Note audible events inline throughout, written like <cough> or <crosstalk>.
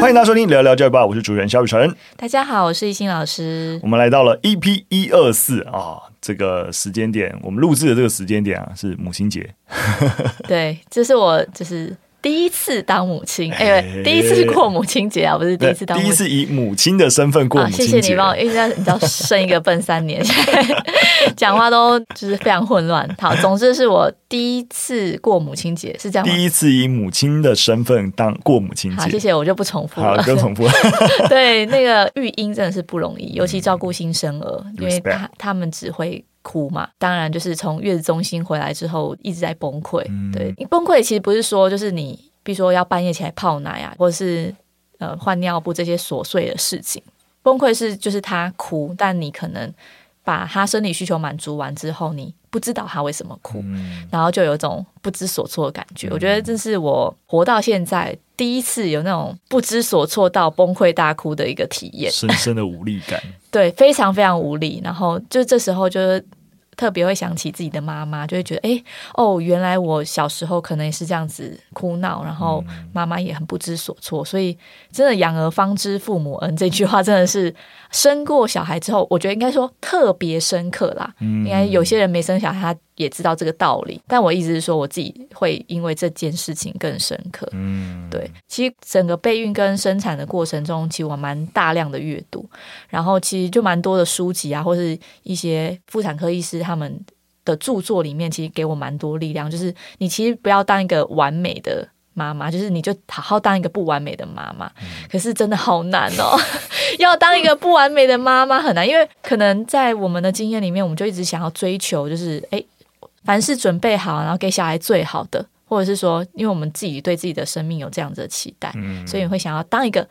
欢迎大家收听聊聊教育吧，我是主持人肖雨辰。大家好，我是懿心老师。我们来到了 EP 一二四啊，这个时间点，我们录制的这个时间点啊，是母亲节。<laughs> 对，这是我就是。第一次当母亲，哎、欸，第一次过母亲节啊，不是第一次当母亲，第一次以母亲的身份过母亲节。谢谢你帮我，因为你知道生一个笨三年，<laughs> 讲话都就是非常混乱。好，总之是我第一次过母亲节，是这样吗？第一次以母亲的身份当过母亲节。好，谢谢，我就不重复了，好，不用重复了。<laughs> 对，那个育婴真的是不容易，尤其照顾新生儿，因为他他们只会。哭嘛，当然就是从月子中心回来之后一直在崩溃。嗯、对，你崩溃其实不是说就是你，比如说要半夜起来泡奶啊，或者是呃换尿布这些琐碎的事情。崩溃是就是他哭，但你可能把他生理需求满足完之后，你不知道他为什么哭，嗯、然后就有一种不知所措的感觉。嗯、我觉得这是我活到现在第一次有那种不知所措到崩溃大哭的一个体验，深深的无力感。<laughs> 对，非常非常无力。然后就这时候就是。特别会想起自己的妈妈，就会觉得，哎，哦，原来我小时候可能也是这样子哭闹，然后妈妈也很不知所措。所以，真的养儿方知父母恩这句话，真的是生过小孩之后，我觉得应该说特别深刻啦。应该有些人没生小孩，他。也知道这个道理，但我意思是说，我自己会因为这件事情更深刻。嗯，对，其实整个备孕跟生产的过程中，其实我蛮大量的阅读，然后其实就蛮多的书籍啊，或是一些妇产科医师他们的著作里面，其实给我蛮多力量。就是你其实不要当一个完美的妈妈，就是你就好好当一个不完美的妈妈。嗯，可是真的好难哦，<laughs> 要当一个不完美的妈妈很难，因为可能在我们的经验里面，我们就一直想要追求，就是哎。凡事准备好，然后给小孩最好的，或者是说，因为我们自己对自己的生命有这样子的期待，嗯、所以你会想要当一个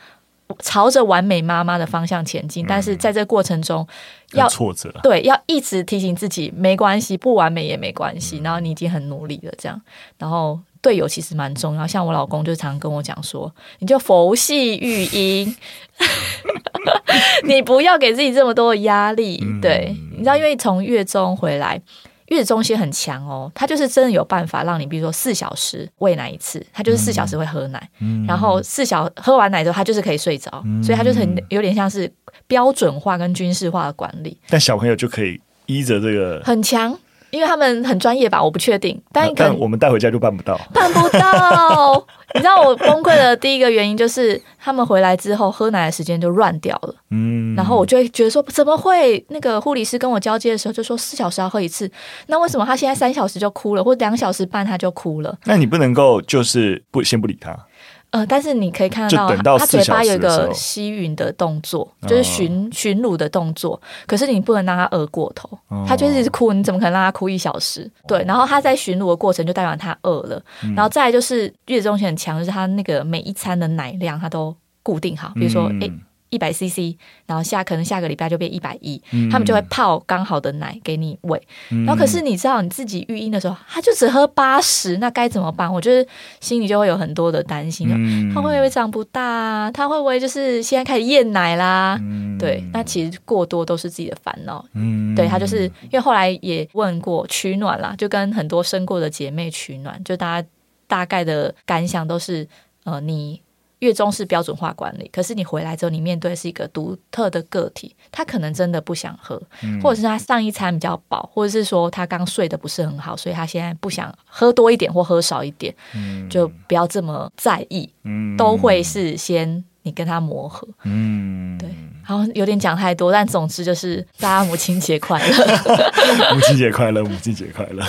朝着完美妈妈的方向前进。嗯、但是在这个过程中，要挫折，对，要一直提醒自己，没关系，不完美也没关系。嗯、然后你已经很努力了，这样。然后队友其实蛮重要，像我老公就常跟我讲说，你就佛系育婴，<laughs> 你不要给自己这么多的压力。嗯、对，你知道，因为从月中回来。月子中心很强哦，他就是真的有办法让你，比如说四小时喂奶一次，他就是四小时会喝奶，嗯、然后四小喝完奶之后，他就是可以睡着，嗯、所以他就是很有点像是标准化跟军事化的管理。但小朋友就可以依着这个很强。因为他们很专业吧，我不确定。但，但我们带回家就办不到，办不到。<laughs> 你知道我崩溃的第一个原因就是他们回来之后喝奶的时间就乱掉了。嗯，然后我就会觉得说，怎么会？那个护理师跟我交接的时候就说四小时要喝一次，那为什么他现在三小时就哭了，或两小时半他就哭了？那你不能够就是不先不理他。呃，但是你可以看得到，到他嘴巴有一个吸吮的动作，就是寻寻乳的动作。可是你不能让他饿过头，哦、他就是一直哭，你怎么可能让他哭一小时？哦、对，然后他在寻乳的过程就代表他饿了。嗯、然后再来就是月子中心很强，就是他那个每一餐的奶量他都固定好，比如说诶。嗯一百 CC，然后下可能下个礼拜就变一百一，他们就会泡刚好的奶给你喂。嗯、然后可是你知道你自己育婴的时候，他就只喝八十，那该怎么办？我觉得心里就会有很多的担心，嗯、他会不会长不大啊？他会不会就是现在开始厌奶啦？嗯、对，那其实过多都是自己的烦恼。嗯，对，他就是因为后来也问过取暖啦，就跟很多生过的姐妹取暖，就大家大概的感想都是呃你。月中是标准化管理，可是你回来之后，你面对是一个独特的个体，他可能真的不想喝，嗯、或者是他上一餐比较饱，或者是说他刚睡得不是很好，所以他现在不想喝多一点或喝少一点，嗯、就不要这么在意，嗯、都会是先你跟他磨合，嗯，对，好，有点讲太多，但总之就是大家母亲节快乐，<laughs> 母亲节快乐，母亲节快乐。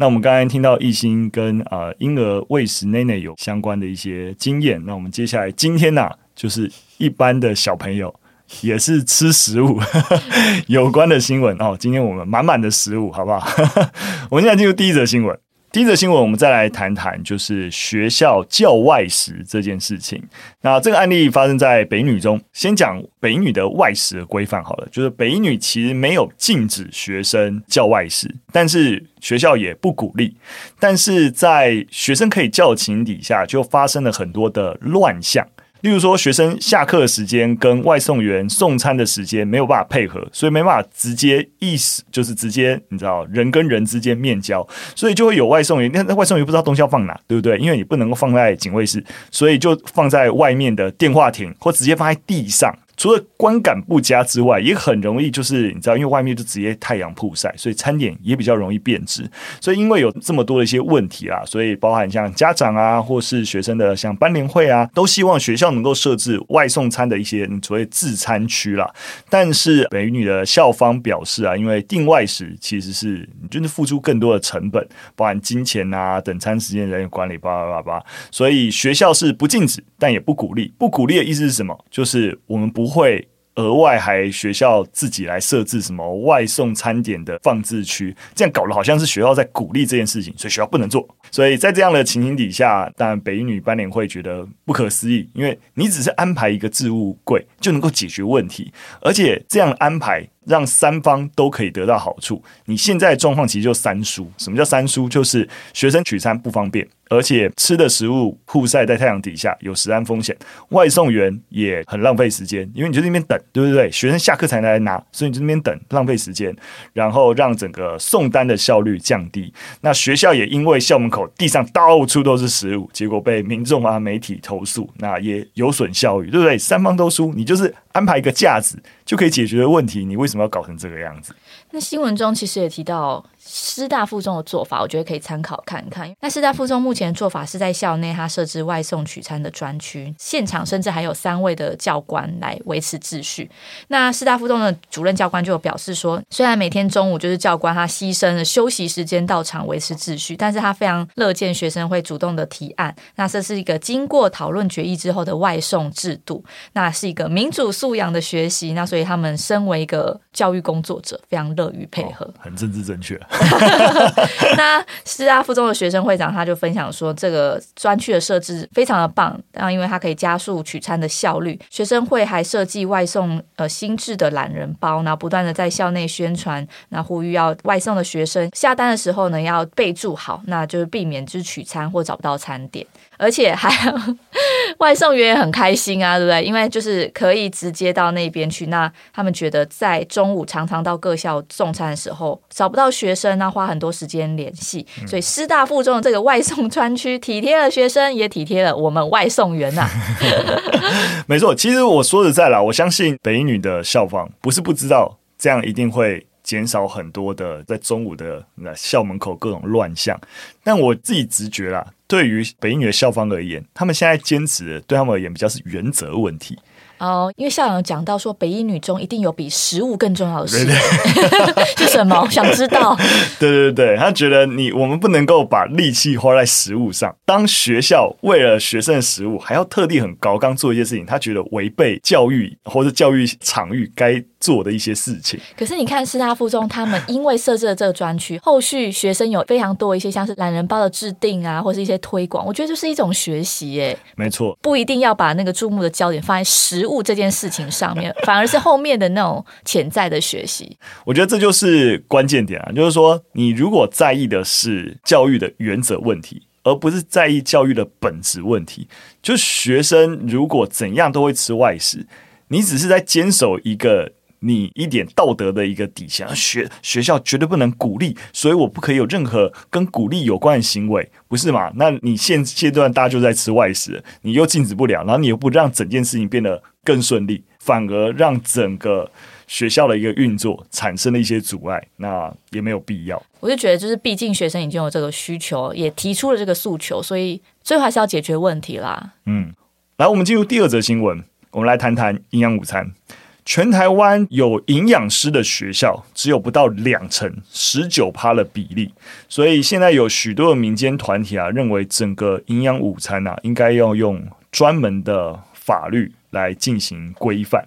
那我们刚才听到懿心跟啊婴儿喂食奶奶有相关的一些经验，那我们接下来今天呢、就是一般的小朋友也是吃食物 <laughs> 有关的新闻哦。今天我们满满的食物，好不好？<laughs> 我们现在进入第一则新闻。第一则新闻，我们再来谈谈，就是学校教外食这件事情。那这个案例发生在北女中。先讲北女的外食的规范好了，就是北女其实没有禁止学生教外食，但是学校也不鼓励。但是在学生可以教情底下，就发生了很多的乱象。例如说，学生下课的时间跟外送员送餐的时间没有办法配合，所以没办法直接意思就是直接你知道人跟人之间面交，所以就会有外送员，那外送员不知道东西要放哪，对不对？因为你不能够放在警卫室，所以就放在外面的电话亭，或直接放在地上。除了观感不佳之外，也很容易就是你知道，因为外面就直接太阳曝晒，所以餐点也比较容易变质。所以因为有这么多的一些问题啊，所以包含像家长啊，或是学生的像班联会啊，都希望学校能够设置外送餐的一些所谓自餐区啦。但是美女的校方表示啊，因为订外食其实是你就是付出更多的成本，包含金钱啊、等餐时间、人员管理，叭叭叭叭，所以学校是不禁止，但也不鼓励。不鼓励的意思是什么？就是我们不。会额外还学校自己来设置什么外送餐点的放置区，这样搞得好像是学校在鼓励这件事情，所以学校不能做。所以在这样的情形底下，当然北一女班联会觉得不可思议，因为你只是安排一个置物柜就能够解决问题，而且这样安排。让三方都可以得到好处。你现在状况其实就三输。什么叫三输？就是学生取餐不方便，而且吃的食物曝晒在太阳底下有食安风险。外送员也很浪费时间，因为你就在那边等，对不对？学生下课才来拿，所以你就在那边等，浪费时间，然后让整个送单的效率降低。那学校也因为校门口地上到处都是食物，结果被民众啊媒体投诉，那也有损校誉，对不对？三方都输。你就是安排一个架子就可以解决的问题，你为什么要搞成这个样子？那新闻中其实也提到。师大附中的做法，我觉得可以参考看看。那师大附中目前的做法是在校内，它设置外送取餐的专区，现场甚至还有三位的教官来维持秩序。那师大附中的主任教官就有表示说，虽然每天中午就是教官他牺牲了休息时间到场维持秩序，但是他非常乐见学生会主动的提案。那这是一个经过讨论决议之后的外送制度，那是一个民主素养的学习。那所以他们身为一个教育工作者，非常乐于配合，哦、很政治正确。<laughs> 那师大附中的学生会长他就分享说，这个专区的设置非常的棒，然后因为它可以加速取餐的效率。学生会还设计外送呃新制的懒人包，然后不断的在校内宣传，那呼吁要外送的学生下单的时候呢要备注好，那就是避免就是取餐或找不到餐点。而且还有 <laughs> 外送员也很开心啊，对不对？因为就是可以直接到那边去。那他们觉得在中午常常到各校送餐的时候找不到学生，那花很多时间联系。所以师大附中的这个外送专区体贴了学生，也体贴了我们外送员呐、啊。<laughs> 没错，其实我说实在啦，我相信北一女的校方不是不知道，这样一定会减少很多的在中午的那校门口各种乱象。但我自己直觉啦。对于北影女的校方而言，他们现在坚持的，对他们而言比较是原则问题。哦，因为校长有讲到说，北一女中一定有比食物更重要的事，<laughs> 是什么？想知道？<laughs> 对对对，他觉得你我们不能够把力气花在食物上。当学校为了学生的食物，还要特地很高刚做一些事情，他觉得违背教育或者教育场域该做的一些事情。可是你看师大附中，他们因为设置了这个专区，后续学生有非常多一些像是懒人包的制定啊，或是一些推广，我觉得就是一种学习耶。没错，不一定要把那个注目的焦点放在食物。物这件事情上面，反而是后面的那种潜在的学习。<laughs> 我觉得这就是关键点啊，就是说，你如果在意的是教育的原则问题，而不是在意教育的本质问题，就学生如果怎样都会吃外食，你只是在坚守一个。你一点道德的一个底线，学学校绝对不能鼓励，所以我不可以有任何跟鼓励有关的行为，不是嘛？那你现阶段大家就在吃外食，你又禁止不了，然后你又不让整件事情变得更顺利，反而让整个学校的一个运作产生了一些阻碍，那也没有必要。我就觉得，就是毕竟学生已经有这个需求，也提出了这个诉求，所以最后还是要解决问题啦。嗯，来，我们进入第二则新闻，我们来谈谈营养午餐。全台湾有营养师的学校只有不到两成，十九趴的比例，所以现在有许多的民间团体啊，认为整个营养午餐啊，应该要用专门的法律来进行规范。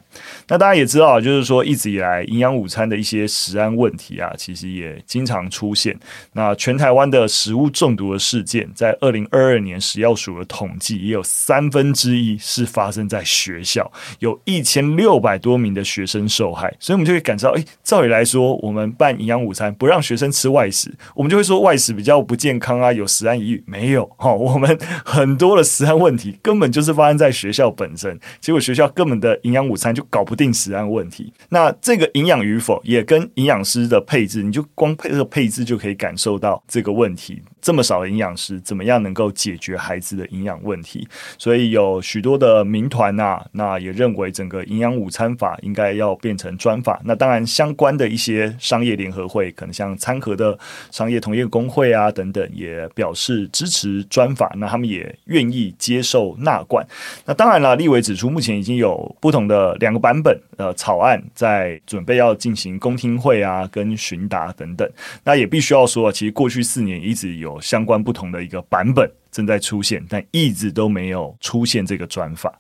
那大家也知道，就是说一直以来营养午餐的一些食安问题啊，其实也经常出现。那全台湾的食物中毒的事件，在二零二二年食药署的统计，也有三分之一是发生在学校，有一千六百多名的学生受害。所以，我们就会感受到，诶，照理来说，我们办营养午餐不让学生吃外食，我们就会说外食比较不健康啊，有食安疑虑。没有哈，我们很多的食安问题根本就是发生在学校本身，如果学校根本的营养午餐就搞不定食安问题。那这个营养与否，也跟营养师的配置，你就光配这个配置就可以感受到这个问题。这么少的营养师，怎么样能够解决孩子的营养问题？所以有许多的民团呐，那也认为整个营养午餐法应该要变成专法。那当然，相关的一些商业联合会，可能像餐盒的商业同业工会啊等等，也表示支持专法。那他们也愿意接受纳管。那当然了，立委指出，目已经有不同的两个版本呃草案在准备要进行公听会啊，跟询答等等。那也必须要说，其实过去四年一直有。相关不同的一个版本正在出现，但一直都没有出现这个转法。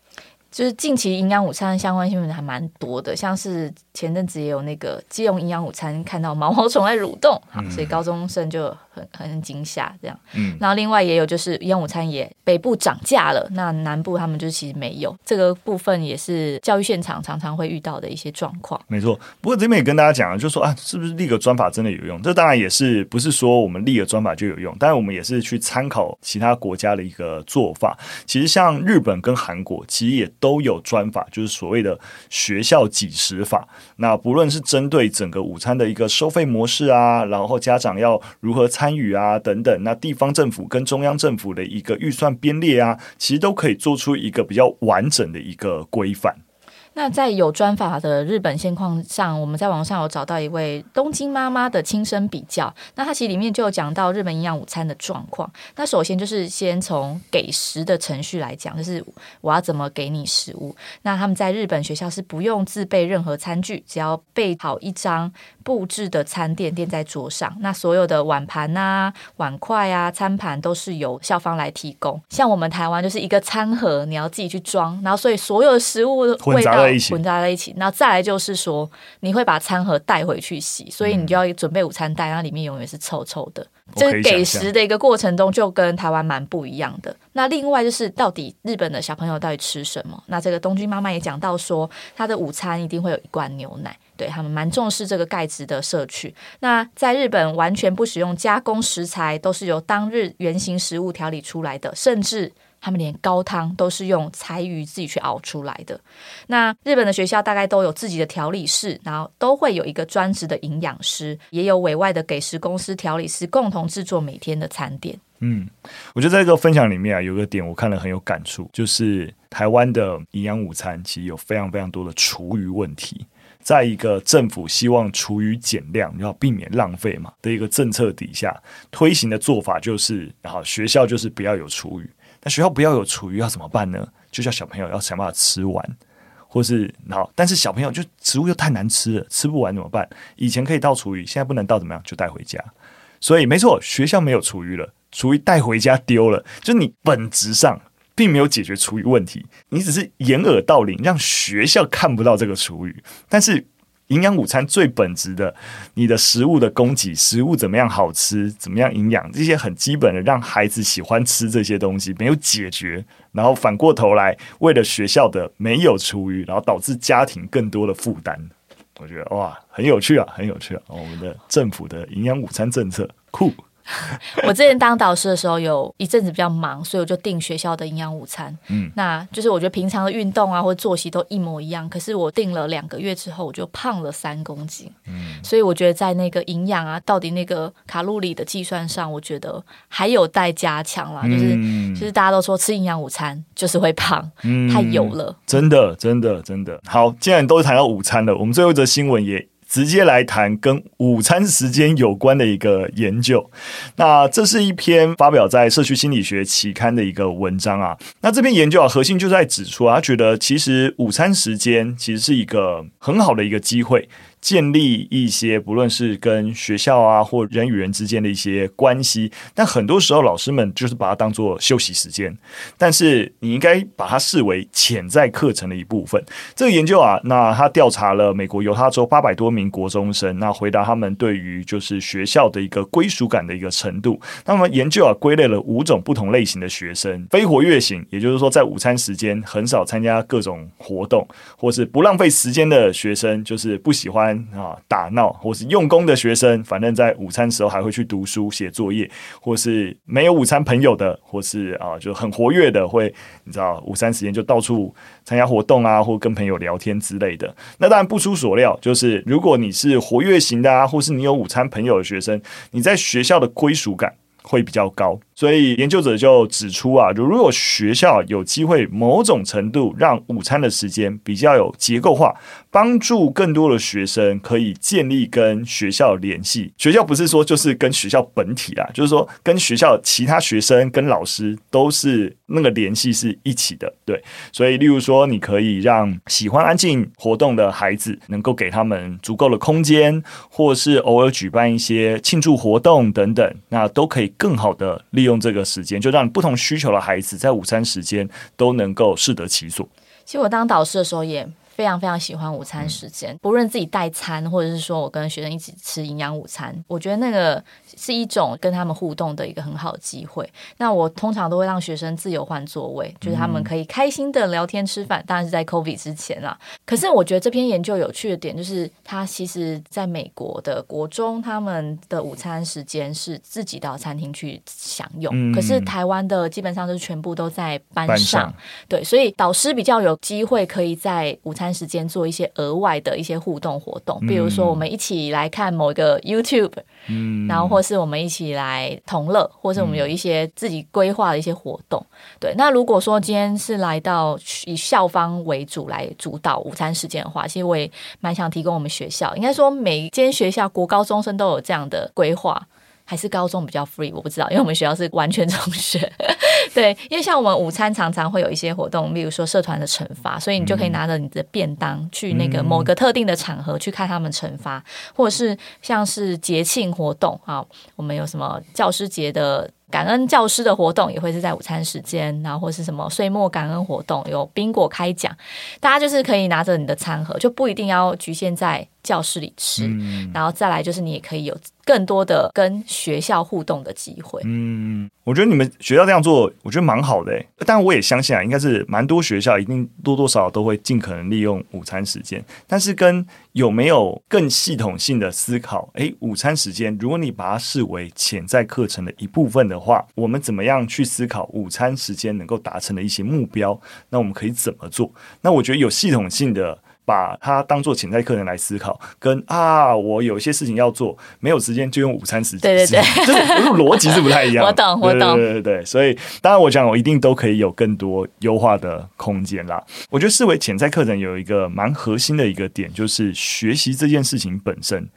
就是近期营养午餐相关新闻还蛮多的，像是前阵子也有那个基隆营养午餐看到毛毛虫在蠕动，好，所以高中生就很很惊吓这样。嗯，然后另外也有就是营养午餐也北部涨价了，那南部他们就其实没有这个部分，也是教育现场常常会遇到的一些状况。没错，不过这边也跟大家讲了，就是说啊，是不是立个专法真的有用？这当然也是不是说我们立个专法就有用，当然我们也是去参考其他国家的一个做法。其实像日本跟韩国，其实也。都有专法，就是所谓的学校几时法。那不论是针对整个午餐的一个收费模式啊，然后家长要如何参参与啊等等，那地方政府跟中央政府的一个预算编列啊，其实都可以做出一个比较完整的一个规范。那在有专法的日本现况上，我们在网上有找到一位东京妈妈的亲身比较。那他其实里面就有讲到日本营养午餐的状况。那首先就是先从给食的程序来讲，就是我要怎么给你食物。那他们在日本学校是不用自备任何餐具，只要备好一张布置的餐垫垫在桌上。那所有的碗盘啊、碗筷啊、餐盘都是由校方来提供。像我们台湾就是一个餐盒，你要自己去装，然后所以所有的食物味道。混杂在一起，然后再来就是说，你会把餐盒带回去洗，所以你就要准备午餐袋，然后里面永远是臭臭的。这个给食的一个过程中，就跟台湾蛮不一样的。那另外就是，到底日本的小朋友到底吃什么？那这个东君妈妈也讲到说，他的午餐一定会有一罐牛奶，对，他们蛮重视这个钙质的摄取。那在日本完全不使用加工食材，都是由当日原型食物调理出来的，甚至。他们连高汤都是用柴鱼自己去熬出来的。那日本的学校大概都有自己的调理室，然后都会有一个专职的营养师，也有委外的给食公司调理师共同制作每天的餐点。嗯，我觉得在这个分享里面啊，有个点我看了很有感触，就是台湾的营养午餐其实有非常非常多的厨余问题。在一个政府希望厨余减量，要避免浪费嘛的一个政策底下，推行的做法就是，然后学校就是不要有厨余。那学校不要有厨余要怎么办呢？就叫小朋友要想办法吃完，或是好，但是小朋友就食物又太难吃了，吃不完怎么办？以前可以倒厨余，现在不能倒，怎么样？就带回家。所以没错，学校没有厨余了，厨余带回家丢了，就你本质上并没有解决厨余问题，你只是掩耳盗铃，让学校看不到这个厨余，但是。营养午餐最本质的，你的食物的供给，食物怎么样好吃，怎么样营养，这些很基本的，让孩子喜欢吃这些东西没有解决，然后反过头来为了学校的没有厨余，然后导致家庭更多的负担。我觉得哇，很有趣啊，很有趣啊！我们的政府的营养午餐政策酷。<laughs> 我之前当导师的时候，有一阵子比较忙，所以我就订学校的营养午餐。嗯，那就是我觉得平常的运动啊，或者作息都一模一样。可是我订了两个月之后，我就胖了三公斤。嗯，所以我觉得在那个营养啊，到底那个卡路里的计算上，我觉得还有待加强啦。就是，嗯、就是大家都说吃营养午餐就是会胖，嗯、太油了。真的，真的，真的。好，既然都谈到午餐了，我们最后一则新闻也。直接来谈跟午餐时间有关的一个研究。那这是一篇发表在《社区心理学》期刊的一个文章啊。那这篇研究啊，核心就在指出啊，他觉得其实午餐时间其实是一个很好的一个机会。建立一些不论是跟学校啊或人与人之间的一些关系，但很多时候老师们就是把它当做休息时间，但是你应该把它视为潜在课程的一部分。这个研究啊，那他调查了美国犹他州八百多名国中生，那回答他们对于就是学校的一个归属感的一个程度。那么研究啊归类了五种不同类型的学生：非活跃型，也就是说在午餐时间很少参加各种活动，或是不浪费时间的学生，就是不喜欢。啊，打闹或是用功的学生，反正在午餐时候还会去读书、写作业，或是没有午餐朋友的，或是啊就很活跃的，会你知道午餐时间就到处参加活动啊，或跟朋友聊天之类的。那当然不出所料，就是如果你是活跃型的啊，或是你有午餐朋友的学生，你在学校的归属感会比较高。所以研究者就指出啊，如果学校有机会某种程度让午餐的时间比较有结构化，帮助更多的学生可以建立跟学校联系。学校不是说就是跟学校本体啦，就是说跟学校其他学生跟老师都是那个联系是一起的。对，所以例如说，你可以让喜欢安静活动的孩子能够给他们足够的空间，或是偶尔举办一些庆祝活动等等，那都可以更好的利。利用这个时间，就让不同需求的孩子在午餐时间都能够适得其所。其实我当导师的时候也。非常非常喜欢午餐时间，不论自己带餐，或者是说我跟学生一起吃营养午餐，我觉得那个是一种跟他们互动的一个很好的机会。那我通常都会让学生自由换座位，就是他们可以开心的聊天吃饭。当然是在 COVID 之前啦。可是我觉得这篇研究有趣的点就是，他其实在美国的国中，他们的午餐时间是自己到餐厅去享用。可是台湾的基本上就是全部都在班上，班上。对，所以导师比较有机会可以在午餐。餐时间做一些额外的一些互动活动，比如说我们一起来看某一个 YouTube，嗯，然后或是我们一起来同乐，或是我们有一些自己规划的一些活动。对，那如果说今天是来到以校方为主来主导午餐时间的话，其实我也蛮想提供我们学校，应该说每一间学校国高中生都有这样的规划。还是高中比较 free，我不知道，因为我们学校是完全中学。<laughs> 对，因为像我们午餐常常会有一些活动，例如说社团的惩罚，所以你就可以拿着你的便当去那个某个特定的场合去看他们惩罚，或者是像是节庆活动啊，我们有什么教师节的感恩教师的活动，也会是在午餐时间，然后或是什么岁末感恩活动，有宾果开奖，大家就是可以拿着你的餐盒，就不一定要局限在教室里吃，嗯、然后再来就是你也可以有更多的跟学校互动的机会。嗯，我觉得你们学校这样做，我觉得蛮好的。但我也相信啊，应该是蛮多学校一定多多少少都会尽可能利用午餐时间。但是跟有没有更系统性的思考，诶，午餐时间，如果你把它视为潜在课程的一部分的话，我们怎么样去思考午餐时间能够达成的一些目标？那我们可以怎么做？那我觉得有系统性的。把它当做潜在客人来思考，跟啊，我有些事情要做，没有时间就用午餐时间，对对对，<laughs> 就是逻辑是不太一样。<laughs> 我懂，我懂，对对对，所以当然我讲，我一定都可以有更多优化的空间啦。我觉得视为潜在客人有一个蛮核心的一个点，就是学习这件事情本身。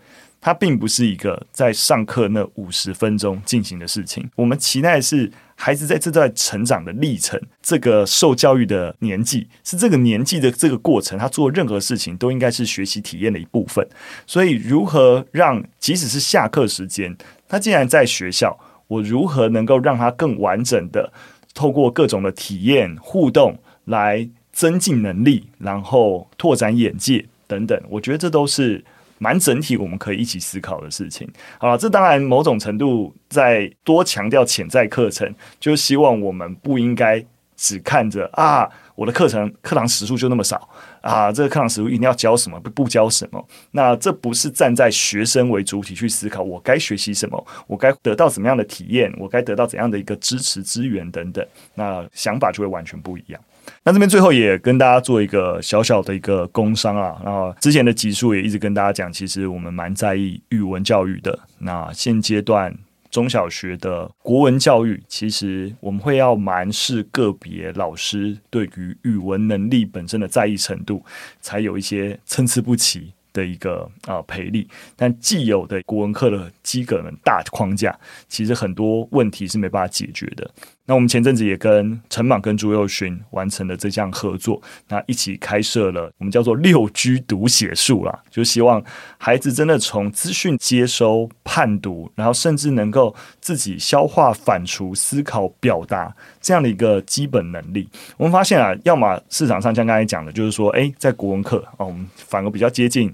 它并不是一个在上课那五十分钟进行的事情。我们期待的是孩子在这段成长的历程，这个受教育的年纪，是这个年纪的这个过程，他做任何事情都应该是学习体验的一部分。所以，如何让即使是下课时间，他既然在学校，我如何能够让他更完整的透过各种的体验互动来增进能力，然后拓展眼界等等？我觉得这都是。蛮整体，我们可以一起思考的事情。好了，这当然某种程度在多强调潜在课程，就希望我们不应该只看着啊，我的课程课堂时数就那么少啊，这个课堂时数一定要教什么不不教什么。那这不是站在学生为主体去思考，我该学习什么，我该得到怎么样的体验，我该得到怎样的一个支持资源等等，那想法就会完全不一样。那这边最后也跟大家做一个小小的一个工商啊，然后之前的集数也一直跟大家讲，其实我们蛮在意语文教育的。那现阶段中小学的国文教育，其实我们会要蛮视个别老师对于语文能力本身的在意程度，才有一些参差不齐的一个啊培力，但既有的国文课的基本大框架，其实很多问题是没办法解决的。那我们前阵子也跟陈莽跟朱宥勋完成了这项合作，那一起开设了我们叫做六居读写术啦，就希望孩子真的从资讯接收、判读，然后甚至能够自己消化、反刍、思考、表达这样的一个基本能力。我们发现啊，要么市场上像刚才讲的，就是说，诶，在国文课啊，我们反而比较接近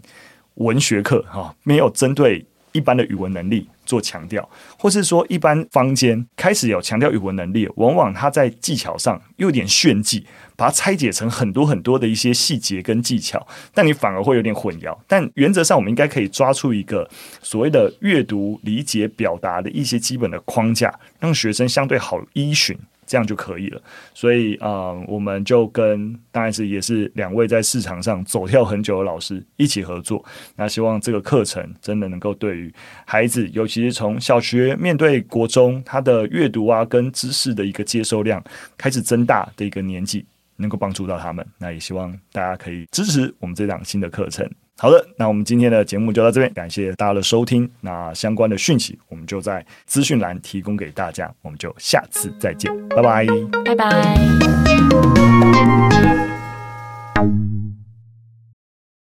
文学课哈，没有针对一般的语文能力。做强调，或是说一般坊间开始有强调语文能力，往往他在技巧上又有点炫技，把它拆解成很多很多的一些细节跟技巧，但你反而会有点混淆。但原则上，我们应该可以抓出一个所谓的阅读、理解、表达的一些基本的框架，让学生相对好依循。这样就可以了，所以啊、我们就跟当然是也是两位在市场上走跳很久的老师一起合作。那希望这个课程真的能够对于孩子，尤其是从小学面对国中，他的阅读啊跟知识的一个接收量开始增大的一个年纪，能够帮助到他们。那也希望大家可以支持我们这档新的课程。好的那我们今天的节目就到这边感谢大家的收听。那相关的讯息我们就在资讯栏提供给大家我们就下次再见拜拜。拜拜。